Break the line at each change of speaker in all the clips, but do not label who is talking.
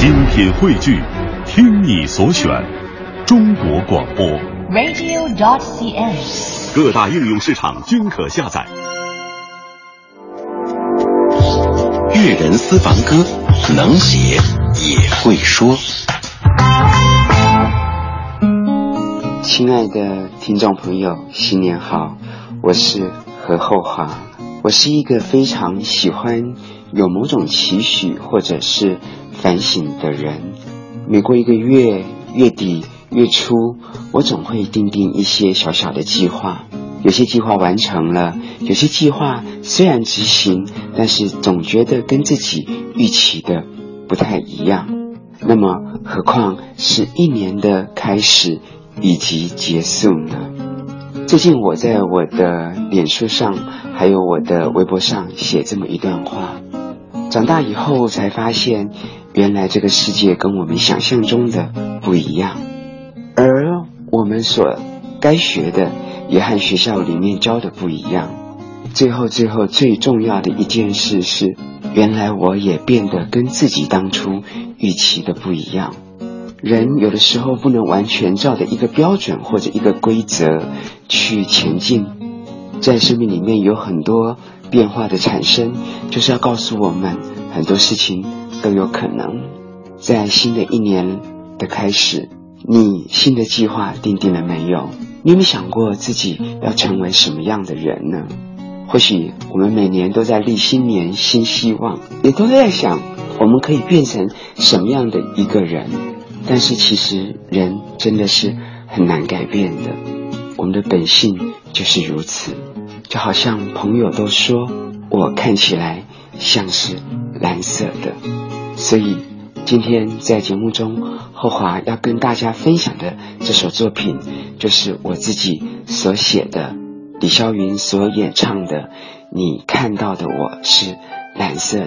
精品汇聚，听你所选，中国广播。
radio.dot.cn，。
各大应用市场均可下载。
粤人私房歌，能写也会说。
亲爱的听众朋友，新年好！我是何厚华，我是一个非常喜欢有某种期许或者是反省的人。每过一个月，月底、月初，我总会定定一些小小的计划。有些计划完成了，有些计划虽然执行，但是总觉得跟自己预期的不太一样。那么，何况是一年的开始以及结束呢？最近我在我的脸书上，还有我的微博上写这么一段话：长大以后才发现，原来这个世界跟我们想象中的不一样，而我们所该学的也和学校里面教的不一样。最后，最后最重要的一件事是，原来我也变得跟自己当初预期的不一样。人有的时候不能完全照着一个标准或者一个规则去前进，在生命里面有很多变化的产生，就是要告诉我们很多事情都有可能。在新的一年的开始，你新的计划定定了没有？你有没有想过自己要成为什么样的人呢？或许我们每年都在立新年新希望，也都在想我们可以变成什么样的一个人。但是其实人真的是很难改变的，我们的本性就是如此。就好像朋友都说我看起来像是蓝色的，所以今天在节目中，后华要跟大家分享的这首作品，就是我自己所写的，李霄云所演唱的《你看到的我是蓝色的》。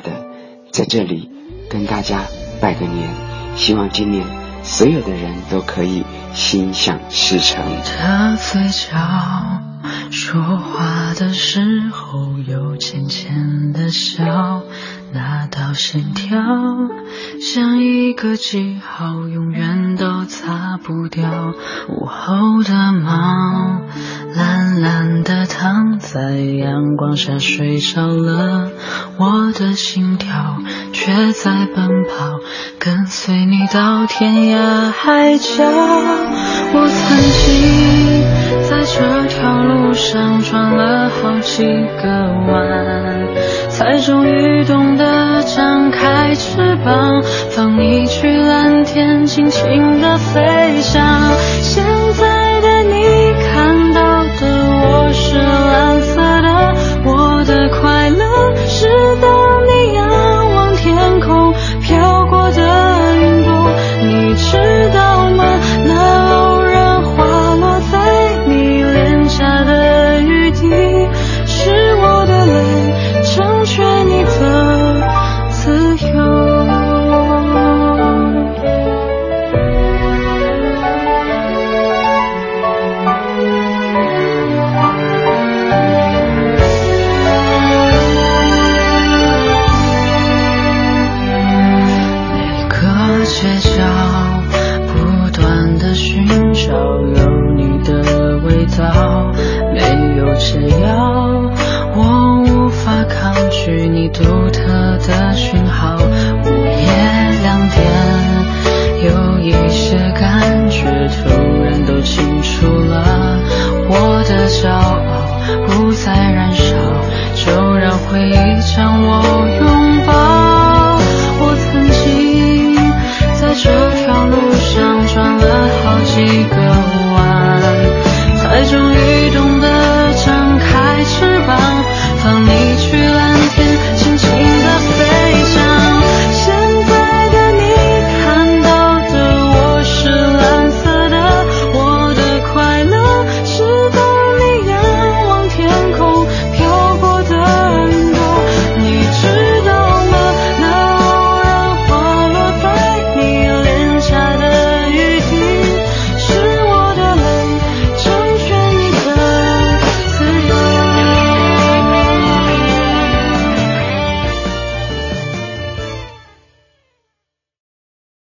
在这里跟大家拜个年，希望今年。所有的人都可以心想事成。
他嘴角说话的时候有浅浅的笑，那道线条像一个记号，永远都擦不掉。午后的猫懒懒地躺在阳光下睡着了，我的心跳却在奔跑，跟随你到天涯海角。我曾经在这条路上转了好几个弯，才终于懂得张开翅膀，放你去蓝天，尽情的飞翔。现在是街角不断的寻找有你的味道。没有解药我无法抗拒你独特的讯号。午夜两点有一些感觉突然都清楚了。我的骄傲不再让